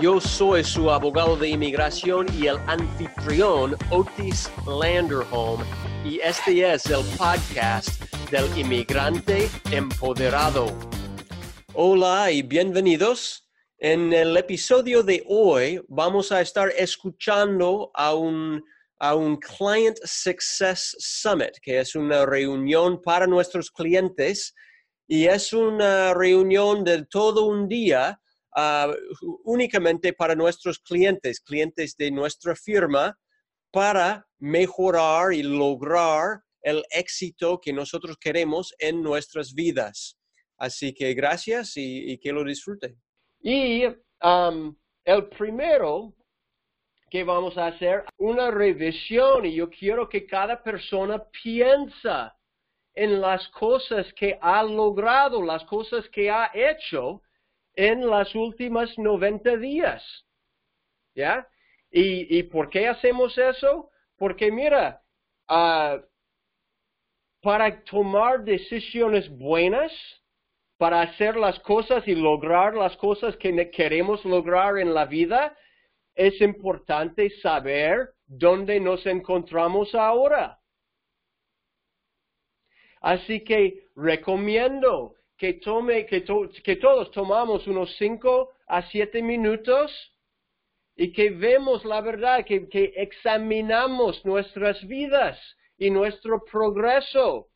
Yo soy su abogado de inmigración y el anfitrión Otis Landerholm y este es el podcast del inmigrante empoderado. Hola y bienvenidos. En el episodio de hoy vamos a estar escuchando a un, a un Client Success Summit, que es una reunión para nuestros clientes y es una reunión de todo un día Ah, únicamente para nuestros clientes, clientes de nuestra firma, para mejorar y lograr el éxito que nosotros queremos en nuestras vidas. Así que gracias y, que lo disfruten. Y el primero que vamos a hacer una revisión y yo quiero que cada persona piensa en las cosas que ha logrado, las cosas que ha hecho en las últimas 90 días. ¿Ya? ¿Y, por qué hacemos eso? Porque mira, ah, para tomar decisiones buenas, para hacer las cosas y lograr las cosas que queremos lograr en la vida, es importante saber dónde nos encontramos ahora. Así que recomiendo que, tome, que, que todos tomamos unos 5 a 7 minutos y que vemos la verdad, que, que examinamos nuestras vidas y nuestro progreso.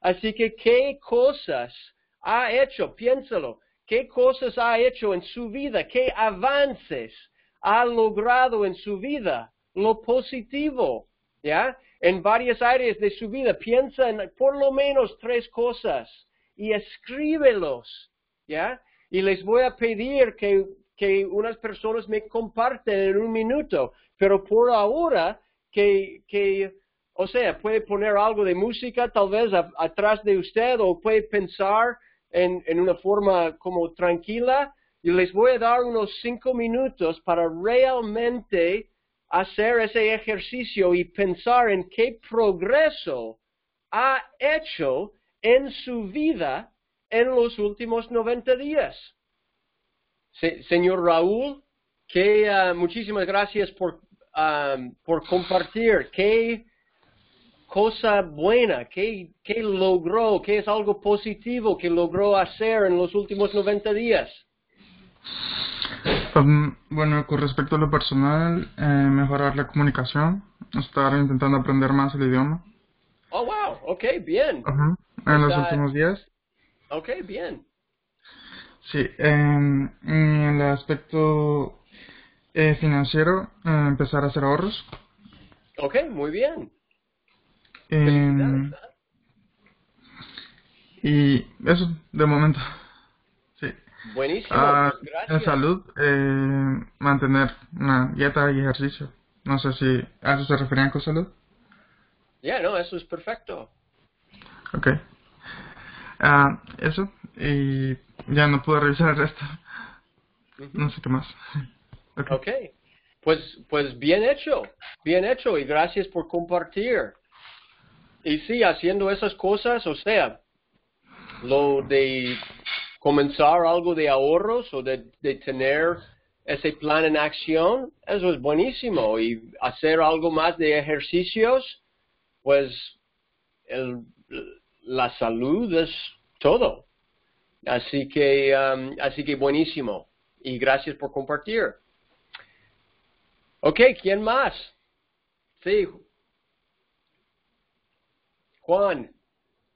Así que, ¿qué cosas ha hecho? Piénsalo. ¿Qué cosas ha hecho en su vida? ¿Qué avances ha logrado en su vida? Lo positivo, ¿ya? En varias áreas de su vida. Piensa en por lo menos tres cosas y escríbelos, ¿ya? Y les voy a pedir que, que unas personas me comparten en un minuto, pero por ahora que, que o sea, puede poner algo de música tal vez atrás de usted o puede pensar en, en una forma como tranquila y les voy a dar unos cinco minutos para realmente hacer ese ejercicio y pensar en qué progreso ha hecho en su vida en los últimos 90 días. señor Raúl, que ah, muchísimas gracias por, ah, por compartir. Qué cosa buena, qué, logró, qué es algo positivo que logró hacer en los últimos 90 días. Um, bueno, con respecto a lo personal, eh, mejorar la comunicación, estar intentando aprender más el idioma. Oh, wow, ok, bien en los últimos días. Ok, bien. Sí, en el aspecto eh, financiero, eh, empezar a hacer ahorros. Ok, muy bien. Em, y eso, de momento. Sí. Buenísimo, ah, pues, gracias. En salud, eh, mantener una dieta y ejercicio. No sé si a eso se referían con salud. Ya, no, eso es perfecto. Ok. Ah, eso. Y ya no puedo revisar el resto. No sé qué más. Okay. ok. Pues, pues bien hecho. Bien hecho. Y gracias por compartir. Y sí, haciendo esas cosas, o sea, lo de comenzar algo de ahorros o de, de tener ese plan en acción, eso es buenísimo. Y hacer algo más de ejercicios, pues el, la salud es todo. Así que, um, así que buenísimo. Y gracias por compartir. Ok, ¿quién más? Sí. Juan.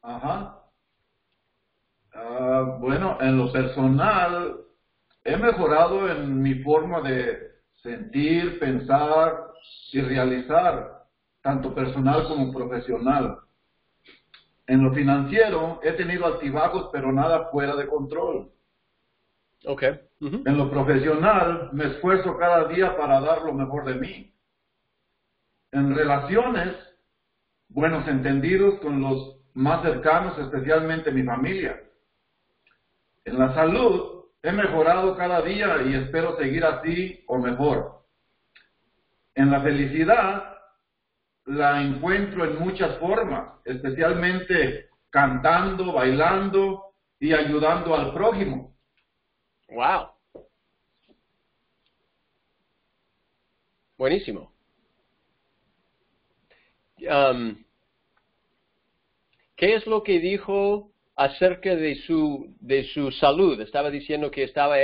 Ajá. Ah, bueno, en lo personal, he mejorado en mi forma de sentir, pensar y realizar, tanto personal como profesional. En lo financiero he tenido altibajos, pero nada fuera de control. Okay. En lo profesional me esfuerzo cada día para dar lo mejor de mí. en relaciones, buenos entendidos con los más cercanos, especialmente mi familia. En la salud, he mejorado cada día y espero seguir así o mejor. En la felicidad, la encuentro en muchas formas, especialmente cantando, bailando y ayudando al prójimo. Wow. Buenísimo. Um, ¿Qué es lo que dijo acerca de su, de su salud? ¿Estaba diciendo que estaba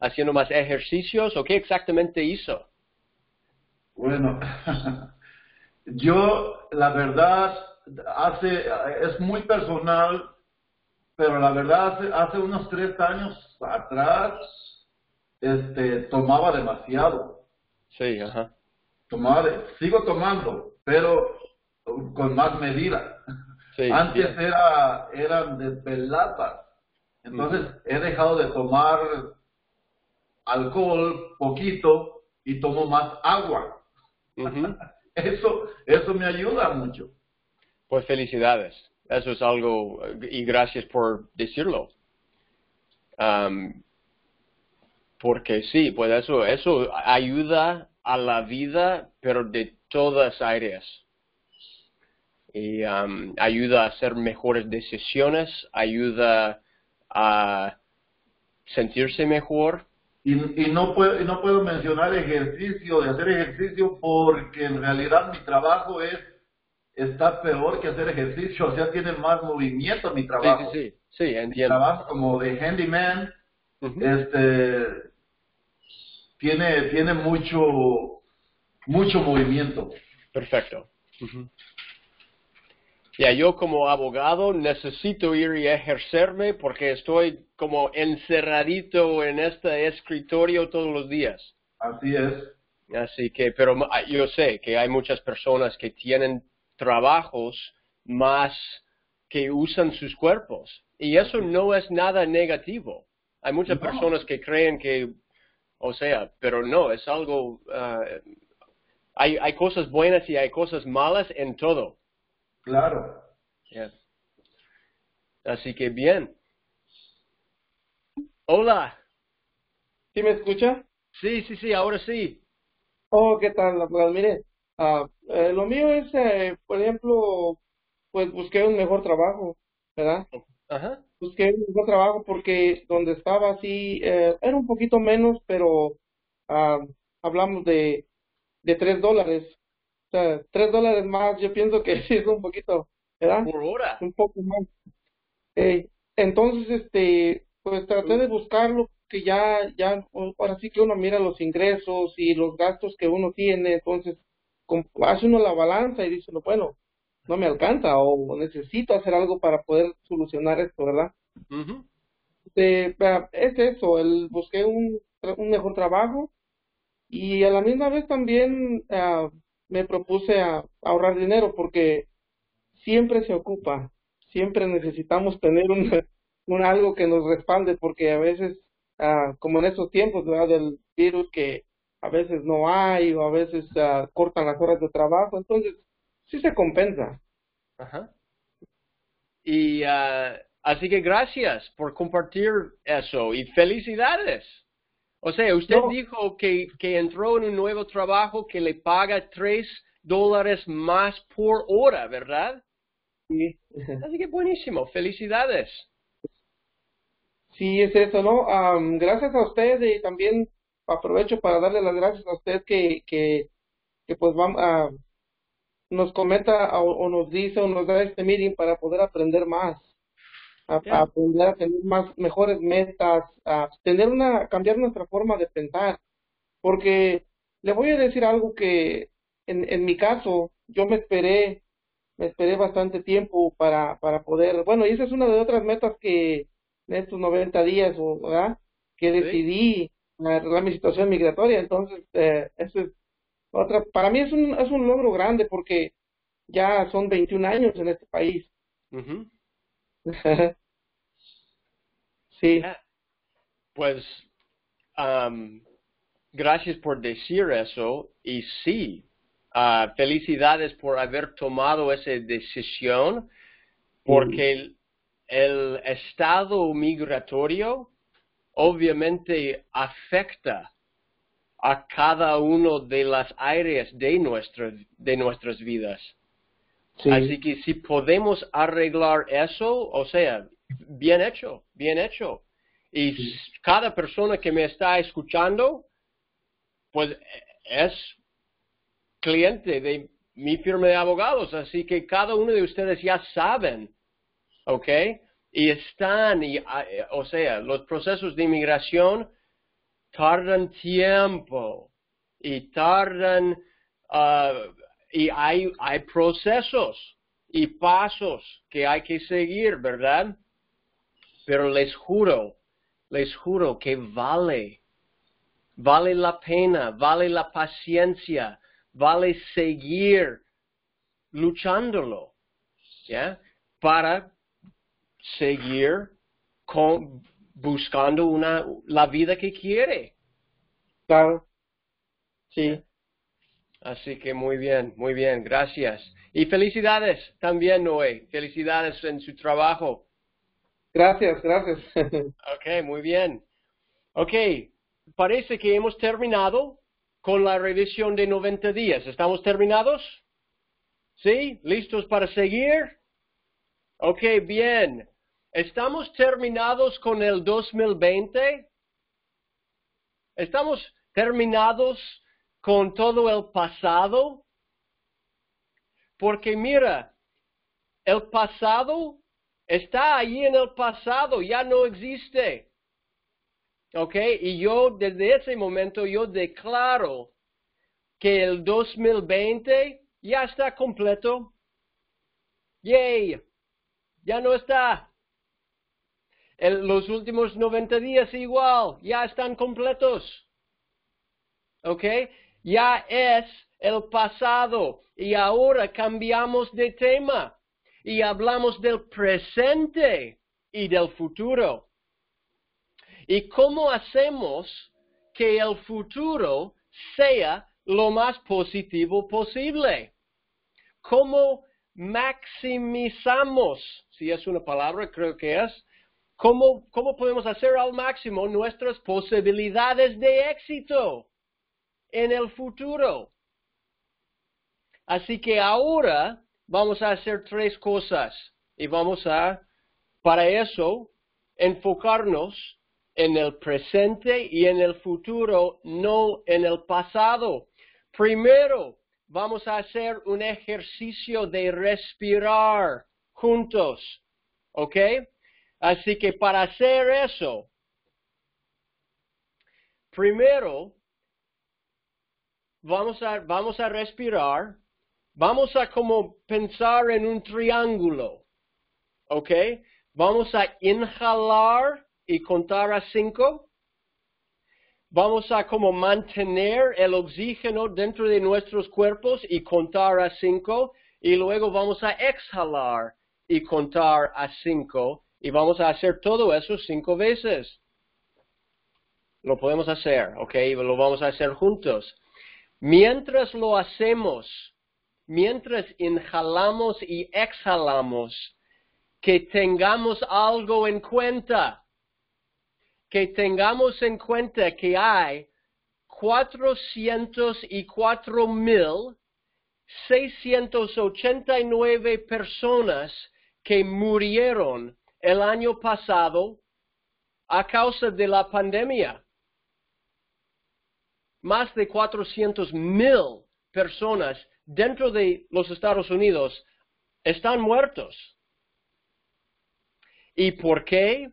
haciendo más ejercicios o qué exactamente hizo? Bueno, yo la verdad hace, es muy personal, pero la verdad hace, hace unos tres años atrás este, tomaba demasiado. Sí, ajá. Tomaba, sigo tomando, pero con más medida. Antes era, eran desveladas. Entonces he dejado de tomar alcohol poquito y tomo más agua. eso, eso me ayuda mucho. Pues felicidades. Eso es algo, y gracias por decirlo. porque sí, pues eso, eso ayuda a la vida, pero de todas áreas y um, ayuda a hacer mejores decisiones, ayuda a sentirse mejor. Y, y, no puedo, y no puedo mencionar ejercicio, de hacer ejercicio, porque en realidad mi trabajo es está peor que hacer ejercicio, o sea, tiene más movimiento mi trabajo. Sí, sí, sí, entiendo. Mi trabajo como de handyman, este, tiene, tiene mucho, mucho movimiento. Perfecto. Ya yo como abogado necesito ir y ejercerme porque estoy como encerradito en este escritorio todos los días. Así es. Así que, pero yo sé que hay muchas personas que tienen trabajos más que usan sus cuerpos y eso no es nada negativo. Hay muchas personas que creen que, o sea, pero no, es algo, ah, hay, hay cosas buenas y hay cosas malas en todo. Claro. Así que bien. Hola. ¿Sí me escucha? Sí, sí, sí, ahora sí. Oh, ¿qué tal? Pues mire, uh, lo mío es, eh, por ejemplo, pues busqué un mejor trabajo, ¿verdad? Ajá. Busqué un mejor trabajo porque donde estaba así, eh, era un poquito menos, pero uh, hablamos de, de tres dólares o sea, tres dólares más, yo pienso que sí es un poquito, ¿verdad? Por hora. Un poco más. Eh, entonces, este, pues traté de buscarlo, que ya, ya, ahora sí que uno mira los ingresos y los gastos que uno tiene, entonces hace uno la balanza y dice, bueno, no me alcanza o necesito hacer algo para poder solucionar esto, ¿verdad? este, es eso, el busqué un, un mejor trabajo y a la misma vez también uh, me propuse a ahorrar dinero porque siempre se ocupa, siempre necesitamos tener un, un algo que nos respalde porque a veces, ah, como en estos tiempos ¿verdad? del virus que a veces no hay o a veces ah, cortan las horas de trabajo, entonces sí se compensa. Ajá. Y uh, así que gracias por compartir eso y felicidades. O sea, usted dijo que, que entró en un nuevo trabajo que le paga tres dólares más por hora, ¿verdad? Sí. Así que buenísimo, felicidades. Sí, es eso, ¿no? gracias a usted y también aprovecho para darle las gracias a usted que, que, que pues vamos a, nos comenta o, nos dice o nos da este meeting para poder aprender más a, aprender a tener más mejores metas, a tener una cambiar nuestra forma de pensar, porque le voy a decir algo que en, en mi caso yo me esperé me esperé bastante tiempo para para poder, bueno, y esa es una de otras metas que en estos 90 días, ¿verdad? Que decidí arreglar mi situación migratoria, entonces eh, eso es otra, para mí es un, es un logro grande porque ya son 21 años en este país. Sí. Pues, gracias por decir eso. Y sí, ah, felicidades por haber tomado esa decisión, porque el, el estado migratorio obviamente afecta a cada uno de las áreas de, nuestras de nuestras vidas. Sí. Así que si podemos arreglar eso, o sea, bien hecho, bien hecho. Y Sí. cada persona que me está escuchando, pues es cliente de mi firma de abogados, así que cada uno de ustedes ya saben, ¿ok? Y están, y, ah, eh, o sea, los procesos de inmigración tardan tiempo y tardan, ah, y hay, hay procesos y pasos que hay que seguir, ¿verdad? Pero les juro, les juro que vale, vale la pena, vale la paciencia, vale seguir luchándolo, ¿ya? Para seguir con, buscando una, la vida que quiere. Claro. Sí. Así que muy bien, muy bien, gracias. Y felicidades también, Noé. Felicidades en su trabajo. Gracias, gracias. Ok, muy bien. Ok, parece que hemos terminado con la revisión de 90 días. ¿Estamos terminados? ¿Sí? ¿Listos para seguir? Ok, bien. ¿Estamos terminados con el 2020? ¿Estamos terminados con todo el pasado? Porque mira, el pasado está ahí en el pasado, ya no existe. ¿Ok? Y yo desde ese momento yo declaro que el 2020 ya está completo. Yay, ya no está. El- los últimos 90 días igual, ya están completos. ¿Ok? Ya es el pasado y ahora cambiamos de tema y hablamos del presente y del futuro. ¿Y cómo hacemos que el futuro sea lo más positivo posible? ¿Cómo maximizamos, si es una palabra, creo que es, cómo, cómo podemos hacer al máximo nuestras posibilidades de éxito en el futuro? Así que ahora vamos a hacer tres cosas y vamos a, para eso, enfocarnos en el presente y en el futuro, no en el pasado. Primero, vamos a hacer un ejercicio de respirar juntos, ¿ok? Así que para hacer eso, primero, vamos a, vamos a respirar Vamos a como pensar en un triángulo, ¿ok? Vamos a inhalar y contar a cinco. Vamos a como mantener el oxígeno dentro de nuestros cuerpos y contar a cinco. Y luego vamos a exhalar y contar a cinco. Y vamos a hacer todo eso cinco veces. Lo podemos hacer, ¿ok? Lo vamos a hacer juntos. Mientras lo hacemos, mientras inhalamos y exhalamos, que tengamos algo en cuenta, que tengamos en cuenta que hay 404.689 personas que murieron el año pasado a causa de la pandemia. Más de 400.000 personas dentro de los Estados Unidos están muertos. ¿Y por qué?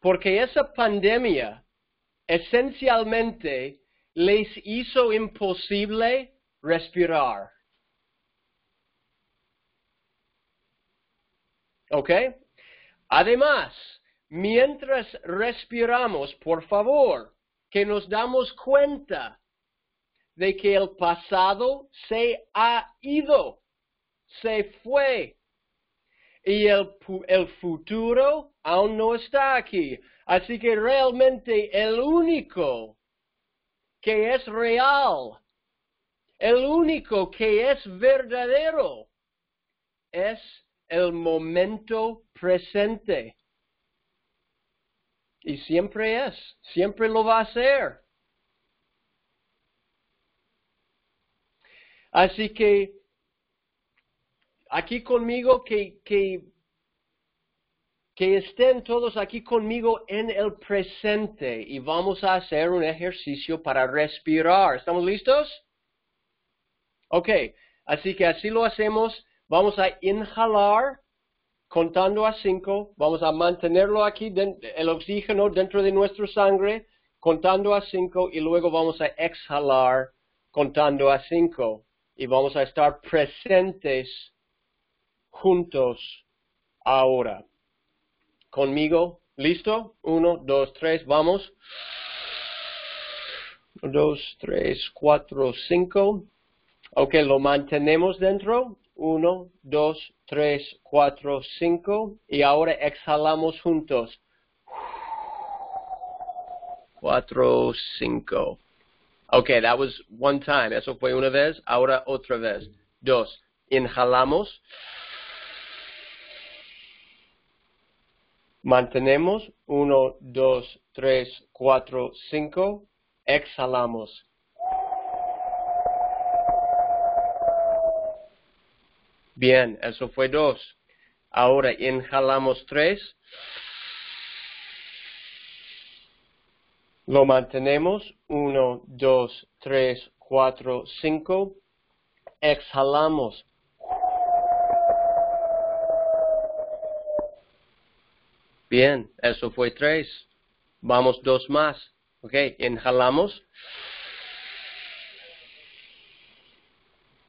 Porque esa pandemia esencialmente les hizo imposible respirar. ¿Ok? Además, mientras respiramos, por favor, que nos damos cuenta de que el pasado se ha ido, se fue, y el, el, futuro aún no está aquí. Así que realmente el único que es real El único que es verdadero es el momento presente. Y siempre es, siempre lo va a ser. Así que aquí conmigo, que, que, estén todos aquí conmigo en el presente y vamos a hacer un ejercicio para respirar. ¿Estamos listos? Ok, así que así lo hacemos. Vamos a inhalar contando a cinco. Vamos a mantenerlo aquí, el oxígeno dentro de nuestra sangre, contando a cinco y luego vamos a exhalar contando a cinco. Y vamos a estar presentes juntos ahora. Conmigo, ¿listo? Uno, dos, tres, vamos. Dos, tres, cuatro, cinco. Ok, lo mantenemos dentro. Uno, dos, tres, cuatro, cinco. Y ahora exhalamos juntos. Cuatro, cinco. Ok, that was one time. Eso fue una vez. Ahora otra vez. Dos. Inhalamos. Mantenemos. Uno, dos, tres, cuatro, cinco. Exhalamos. Bien, eso fue dos. Ahora inhalamos tres. Lo mantenemos. Uno, dos, tres, cuatro, cinco. Exhalamos. Bien, eso fue tres. Vamos dos más. Ok, inhalamos.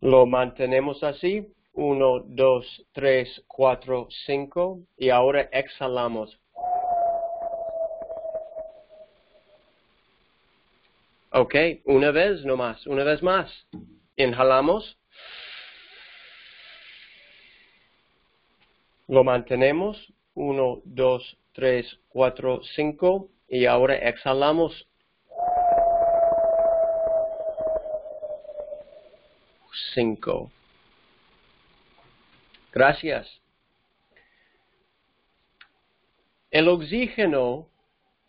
Lo mantenemos así. 1, 2, 3, 4, 5 y ahora exhalamos. Ok, una vez nomás, una vez más. Inhalamos. Lo mantenemos. 1, 2, 3, 4, 5 y ahora exhalamos. 5 Gracias. El oxígeno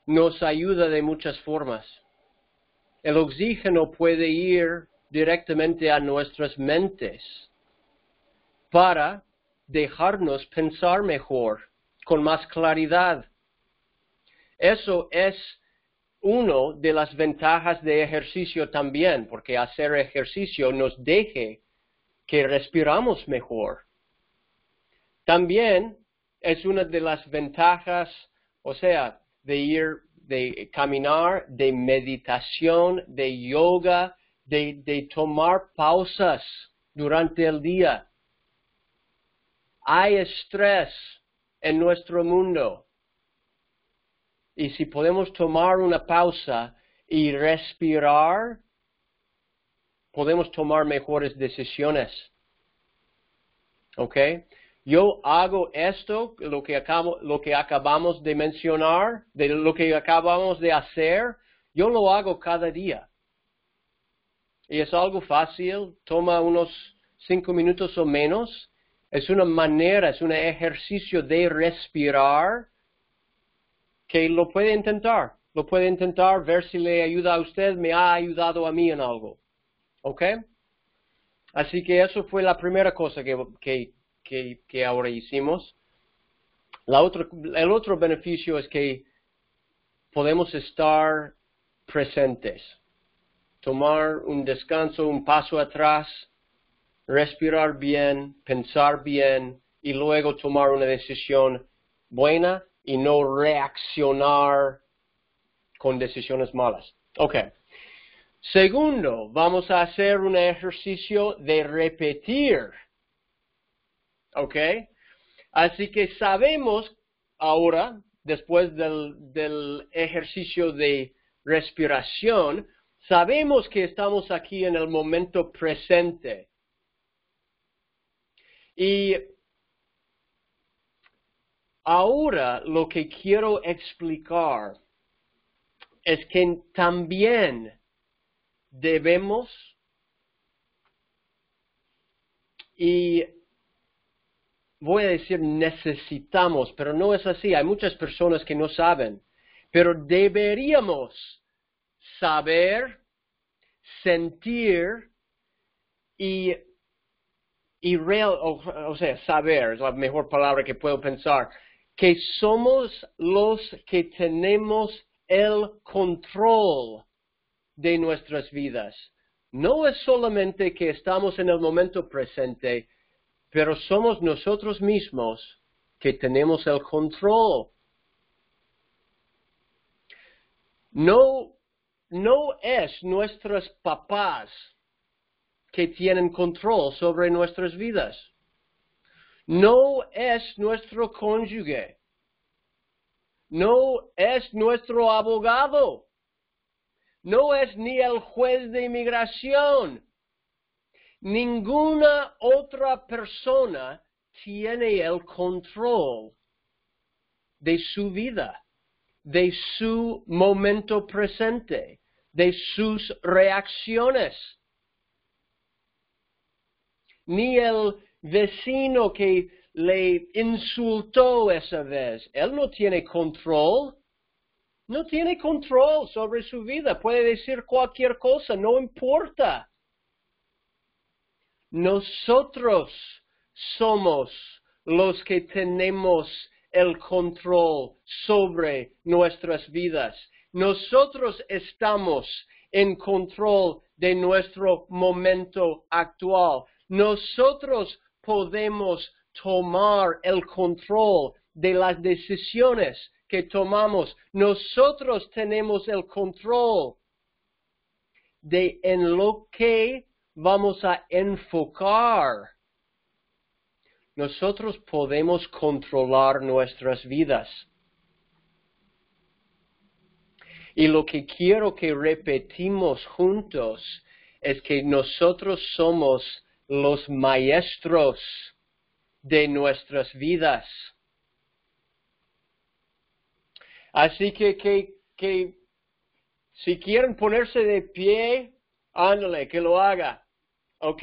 nos ayuda de muchas formas. El oxígeno puede ir directamente a nuestras mentes para dejarnos pensar mejor, con más claridad. Eso es uno de las ventajas de ejercicio también, porque hacer ejercicio nos deje que respiramos mejor. También es una de las ventajas, o sea, de ir, de caminar, de meditación, de yoga, de, de tomar pausas durante el día. Hay estrés en nuestro mundo. Y si podemos tomar una pausa y respirar, podemos tomar mejores decisiones. ¿Ok? Yo hago esto, lo que, acabamos de mencionar, de lo que acabamos de hacer, yo lo hago cada día. Y es algo fácil, toma unos cinco minutos o menos. Es una manera, es un ejercicio de respirar que lo puede intentar. Lo puede intentar, ver si le ayuda a usted, me ha ayudado a mí en algo. ¿Ok? Así que eso fue la primera cosa que que, ahora hicimos. El otro beneficio es que podemos estar presentes, tomar un descanso, un paso atrás, respirar bien, pensar bien y luego tomar una decisión buena y no reaccionar con decisiones malas. Ok. Segundo, vamos a hacer un ejercicio de repetir ¿Ok? Así que sabemos ahora, después del, ejercicio de respiración, sabemos que estamos aquí en el momento presente. Y ahora lo que quiero explicar es que también debemos y voy a decir necesitamos, pero no es así. Hay muchas personas que no saben, pero deberíamos saber, sentir y, y real, o, o sea, saber es la mejor palabra que puedo pensar, que somos los que tenemos el control de nuestras vidas. No es solamente que estamos en el momento presente, pero somos nosotros mismos que tenemos el control. No, no es nuestros papás que tienen control sobre nuestras vidas. No es nuestro cónyuge. No es nuestro abogado. No es ni el juez de inmigración. Ninguna otra persona tiene el control de su vida, de su momento presente, de sus reacciones. Ni el vecino que le insultó esa vez, él no tiene control. No tiene control sobre su vida, puede decir cualquier cosa, no importa. Nosotros somos los que tenemos el control sobre nuestras vidas. Nosotros estamos en control de nuestro momento actual. Nosotros podemos tomar el control de las decisiones que tomamos. Nosotros tenemos el control de en lo que vamos a enfocar. Nosotros podemos controlar nuestras vidas. Y lo que quiero que repetimos juntos es que nosotros somos los maestros de nuestras vidas. Así que, que, que si quieren ponerse de pie, ándale, que lo haga. ¿Ok?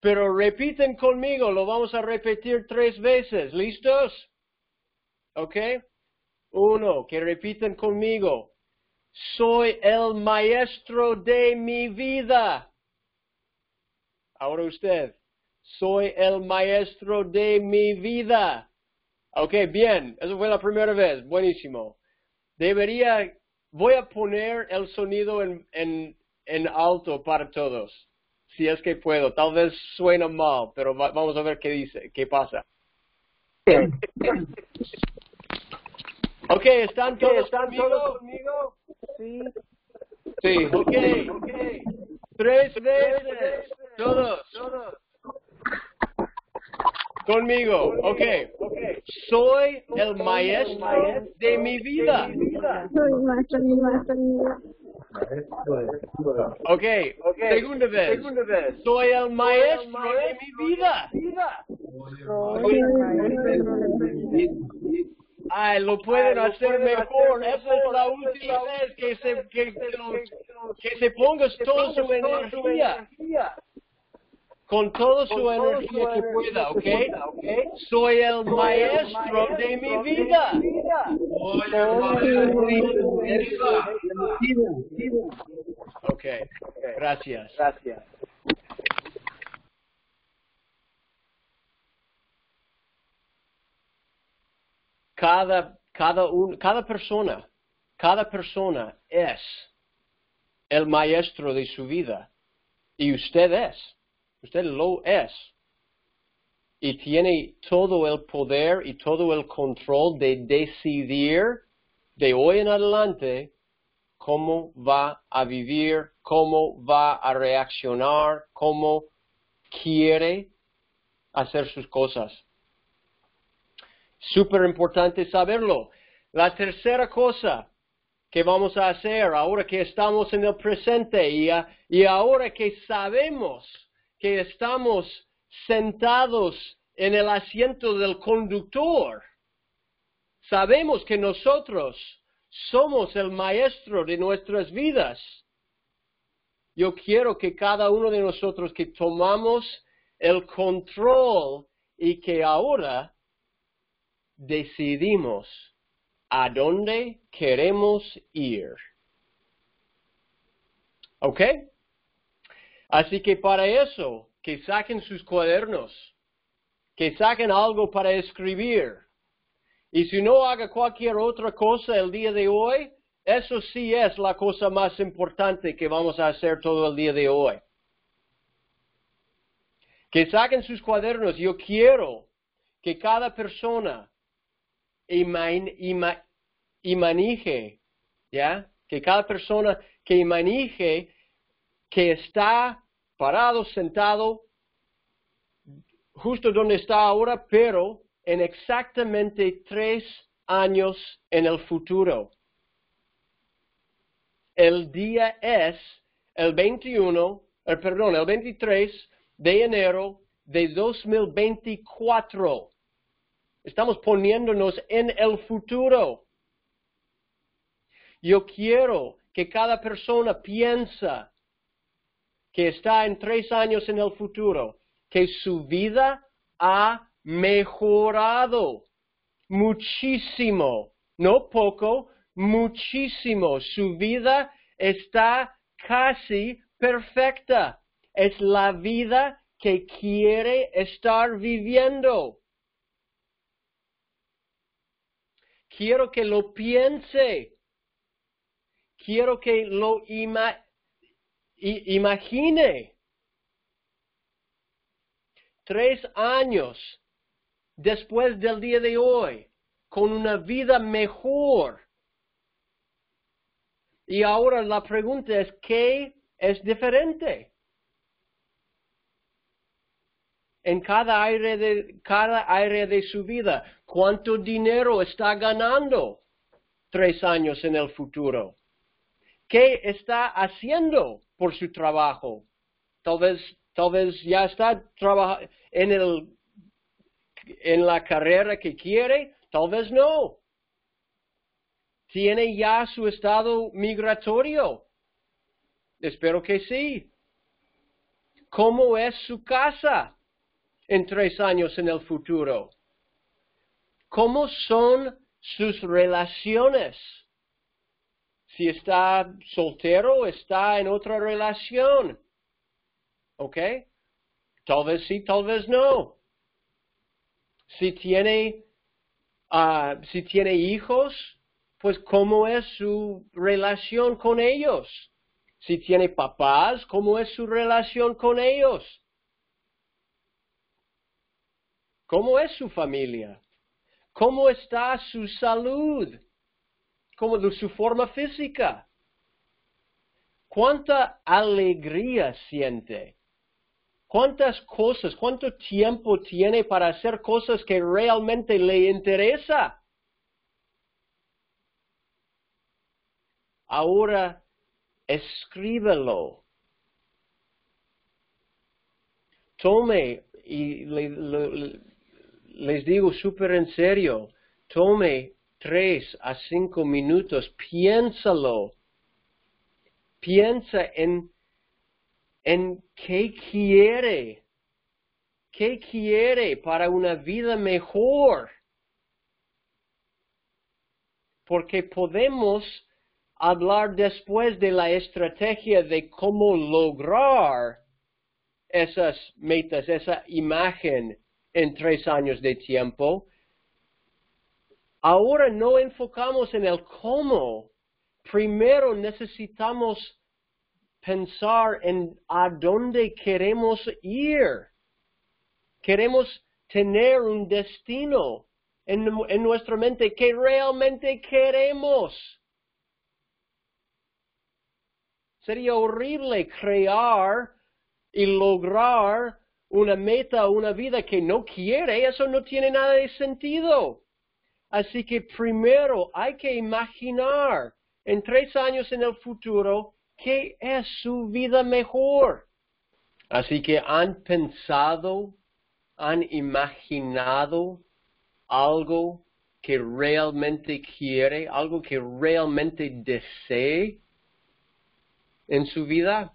Pero repiten conmigo, lo vamos a repetir tres veces. ¿Listos? ¿Ok? Uno, que repiten conmigo. Soy el maestro de mi vida. Ahora usted. Soy el maestro de mi vida. Ok, bien. Eso fue la primera vez. Buenísimo. Debería, voy a poner el sonido en, en, en alto para todos si es que puedo. Tal vez suena mal, pero vamos a ver qué dice, qué pasa. Ok, ¿están todos, ¿Están conmigo? todos conmigo? Sí. Sí. Ok, ok. Tres veces. Todos. Todos. Conmigo, ok. Soy el maestro de mi vida. Soy maestro de mi vida. Ok, okay. Segunda, vez. Segunda vez. Soy el maestro de mi vida. Ay, lo pueden Ay, hacer mejor. Hacer Esa es la última vez que se, que, que, que se pongas toda su energía con toda su energía que pueda, ¿ok? Soy el maestro de mi vida. Ok, gracias. Gracias. Cada, cada, un, cada persona, cada persona es el maestro de su vida y usted es. Usted lo es. Y tiene todo el poder y todo el control de decidir de hoy en adelante cómo va a vivir, cómo va a reaccionar, cómo quiere hacer sus cosas. Súper importante saberlo. La tercera cosa que vamos a hacer ahora que estamos en el presente y, y ahora que sabemos que estamos sentados en el asiento del conductor. Sabemos que nosotros somos el maestro de nuestras vidas. Yo quiero que cada uno de nosotros que tomamos el control y que ahora decidimos a dónde queremos ir. ¿Ok? Así que para eso, que saquen sus cuadernos, que saquen algo para escribir. Y si no haga cualquier otra cosa el día de hoy, eso sí es la cosa más importante que vamos a hacer todo el día de hoy. Que saquen sus cuadernos. Yo quiero que cada persona imanije, ¿ya? Que cada persona que imanije que está parado, sentado, justo donde está ahora, pero en exactamente tres años en el futuro. El día es el 21, el, perdón, el 23 de enero de 2024. Estamos poniéndonos en el futuro. Yo quiero que cada persona piensa que está en tres años en el futuro, que su vida ha mejorado muchísimo, no poco, muchísimo. Su vida está casi perfecta. Es la vida que quiere estar viviendo. Quiero que lo piense. Quiero que lo imagine. Tres años después del día de hoy, con una vida mejor. Y ahora la pregunta es, ¿qué es diferente? En cada área de, cada área de su vida, ¿cuánto dinero está ganando tres años en el futuro? ¿Qué está haciendo por su trabajo? Tal vez, tal vez ya está en el en la carrera que quiere, tal vez no. ¿Tiene ya su estado migratorio? Espero que sí. ¿Cómo es su casa en tres años en el futuro? ¿Cómo son sus relaciones? Si está soltero, está en otra relación. ¿Ok? Tal vez sí, tal vez no si tiene, ah, si tiene hijos, pues cómo es su relación con ellos. Si tiene papás, cómo es su relación con ellos. ¿Cómo es su familia? ¿Cómo está su salud? ¿Cómo de su forma física? ¿Cuánta alegría siente? ¿Cuántas cosas, cuánto tiempo tiene para hacer cosas que realmente le interesa? Ahora escríbelo. Tome, y les digo súper en serio, tome tres a cinco minutos, piénsalo. Piensa en en qué quiere, qué quiere para una vida mejor. Porque podemos hablar después de la estrategia de cómo lograr esas metas, esa imagen en tres años de tiempo. Ahora no enfocamos en el cómo. Primero necesitamos pensar en a dónde queremos ir. Queremos tener un destino en, nuestra mente que realmente queremos. Sería horrible crear y lograr una meta, una vida que no quiere. Eso no tiene nada de sentido. Así que primero hay que imaginar en tres años en el futuro ¿Qué es su vida mejor? Así que han pensado, han imaginado algo que realmente quiere, algo que realmente desee en su vida.